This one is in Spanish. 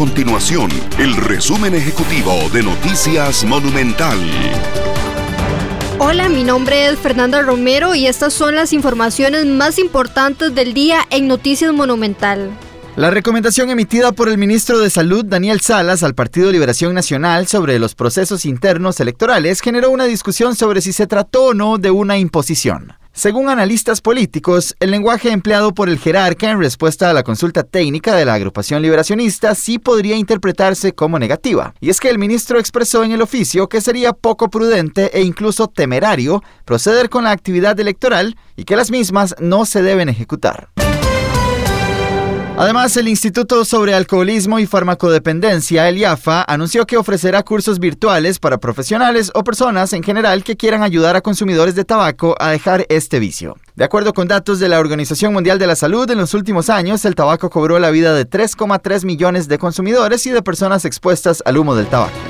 continuación el resumen ejecutivo de Noticias Monumental. Hola, mi nombre es Fernanda Romero y estas son las informaciones más importantes del día en Noticias Monumental. La recomendación emitida por el ministro de Salud Daniel Salas al Partido Liberación Nacional sobre los procesos internos electorales generó una discusión sobre si se trató o no de una imposición. Según analistas políticos, el lenguaje empleado por el jerarca en respuesta a la consulta técnica de la agrupación liberacionista sí podría interpretarse como negativa. Y es que el ministro expresó en el oficio que sería poco prudente e incluso temerario proceder con la actividad electoral y que las mismas no se deben ejecutar. Además, el Instituto sobre Alcoholismo y Farmacodependencia, el IAFA, anunció que ofrecerá cursos virtuales para profesionales o personas en general que quieran ayudar a consumidores de tabaco a dejar este vicio. De acuerdo con datos de la Organización Mundial de la Salud, en los últimos años el tabaco cobró la vida de 3,3 millones de consumidores y de personas expuestas al humo del tabaco.